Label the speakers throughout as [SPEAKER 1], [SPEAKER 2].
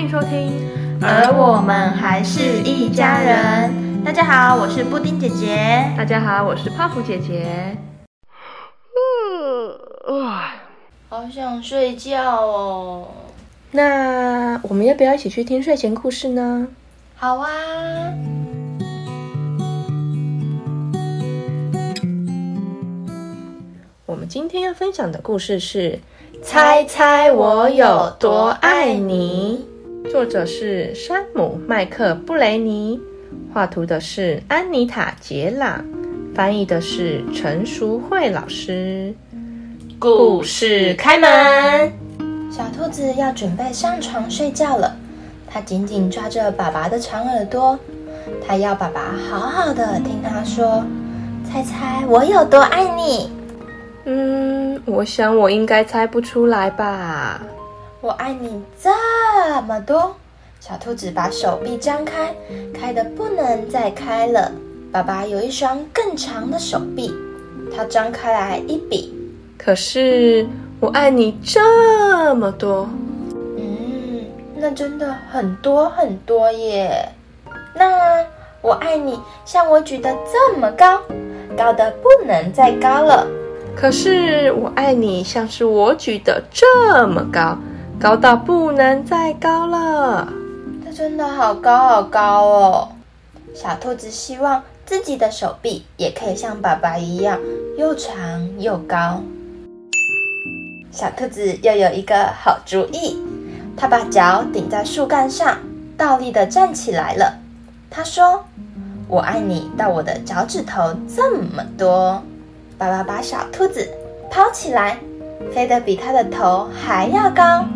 [SPEAKER 1] 欢迎收听。
[SPEAKER 2] 而我们还是一家人。大家好，我是布丁姐姐。
[SPEAKER 1] 大家好，我是泡芙姐姐。
[SPEAKER 2] 好想睡觉哦。
[SPEAKER 1] 那我们要不要一起去听睡前故事呢？
[SPEAKER 2] 好啊。
[SPEAKER 1] 我们今天要分享的故事是《猜猜我有多爱你》，作者是山姆·麦克布雷尼，画图的是安妮塔·杰朗，翻译的是陈淑慧老师。故事开门。
[SPEAKER 2] 小兔子要准备上床睡觉了，它紧紧抓着爸爸的长耳朵，它要爸爸好好的听它说：“猜猜我有多爱你。”
[SPEAKER 1] 嗯，我想我应该猜不出来吧。
[SPEAKER 2] 我爱你这么多。小兔子把手臂张开，开的不能再开了。爸爸有一双更长的手臂，它张开来一比。
[SPEAKER 1] 可是我爱你这么多。
[SPEAKER 2] 嗯，那真的很多很多耶。那我爱你像我举得这么高，高的不能再高了。
[SPEAKER 1] 可是我爱你，像是我举得这么高，高到不能再高了。
[SPEAKER 2] 它真的好高好高哦！小兔子希望自己的手臂也可以像爸爸一样又长又高。小兔子又有一个好主意，它把脚顶在树干上，倒立的站起来了。它说：“我爱你到我的脚趾头这么多。”爸爸把小兔子抛起来，飞得比它的头还要高。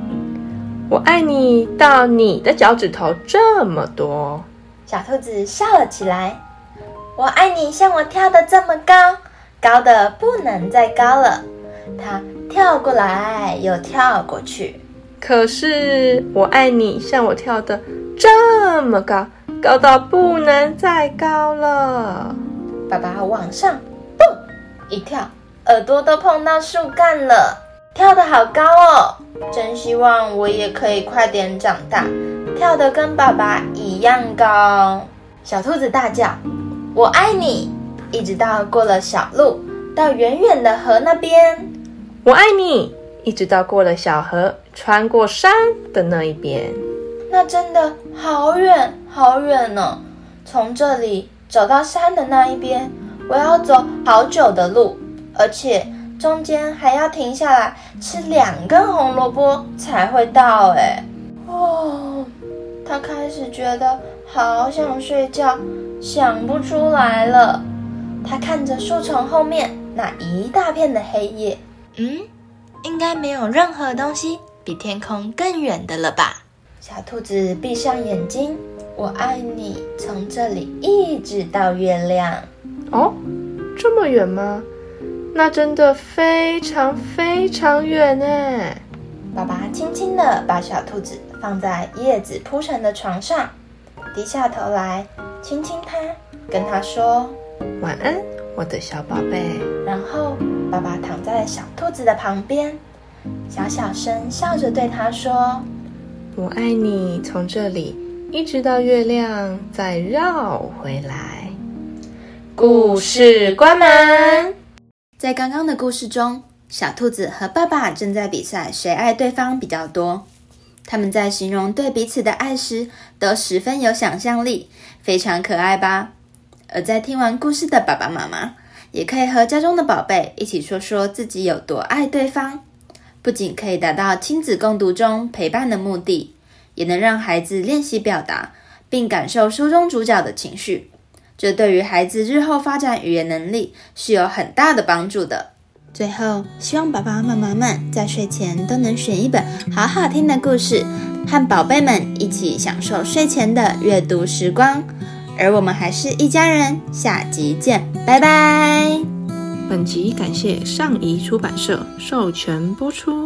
[SPEAKER 1] 我爱你到你的脚趾头这么多。
[SPEAKER 2] 小兔子笑了起来。我爱你像我跳的这么高，高的不能再高了。它跳过来又跳过去。
[SPEAKER 1] 可是我爱你像我跳的这么高，高到不能再高了。
[SPEAKER 2] 爸爸往上蹦。一跳，耳朵都碰到树干了，跳得好高哦！真希望我也可以快点长大，跳得跟爸爸一样高。小兔子大叫：“我爱你！”一直到过了小路，到远远的河那边。
[SPEAKER 1] 我爱你！一直到过了小河，穿过山的那一边。
[SPEAKER 2] 那真的好远好远呢！从这里走到山的那一边。我要走好久的路，而且中间还要停下来吃两根红萝卜才会到。哎，哦，他开始觉得好想睡觉，想不出来了。他看着树丛后面那一大片的黑夜，嗯，应该没有任何东西比天空更远的了吧？小兔子闭上眼睛，我爱你，从这里一直到月亮。
[SPEAKER 1] 哦，这么远吗？那真的非常非常远呢。
[SPEAKER 2] 爸爸轻轻地把小兔子放在叶子铺成的床上，低下头来亲亲它，跟它说
[SPEAKER 1] 晚安，我的小宝贝。
[SPEAKER 2] 然后爸爸躺在小兔子的旁边，小小声笑着对它说：“
[SPEAKER 1] 我爱你，从这里一直到月亮，再绕回来。”故事关门。
[SPEAKER 2] 在刚刚的故事中，小兔子和爸爸正在比赛谁爱对方比较多。他们在形容对彼此的爱时，都十分有想象力，非常可爱吧？而在听完故事的爸爸妈妈，也可以和家中的宝贝一起说说自己有多爱对方。不仅可以达到亲子共读中陪伴的目的，也能让孩子练习表达，并感受书中主角的情绪。这对于孩子日后发展语言能力是有很大的帮助的。最后，希望爸爸妈妈们在睡前都能选一本好好听的故事，和宝贝们一起享受睡前的阅读时光。而我们还是一家人，下集见，拜拜。
[SPEAKER 1] 本集感谢上仪出版社授权播出。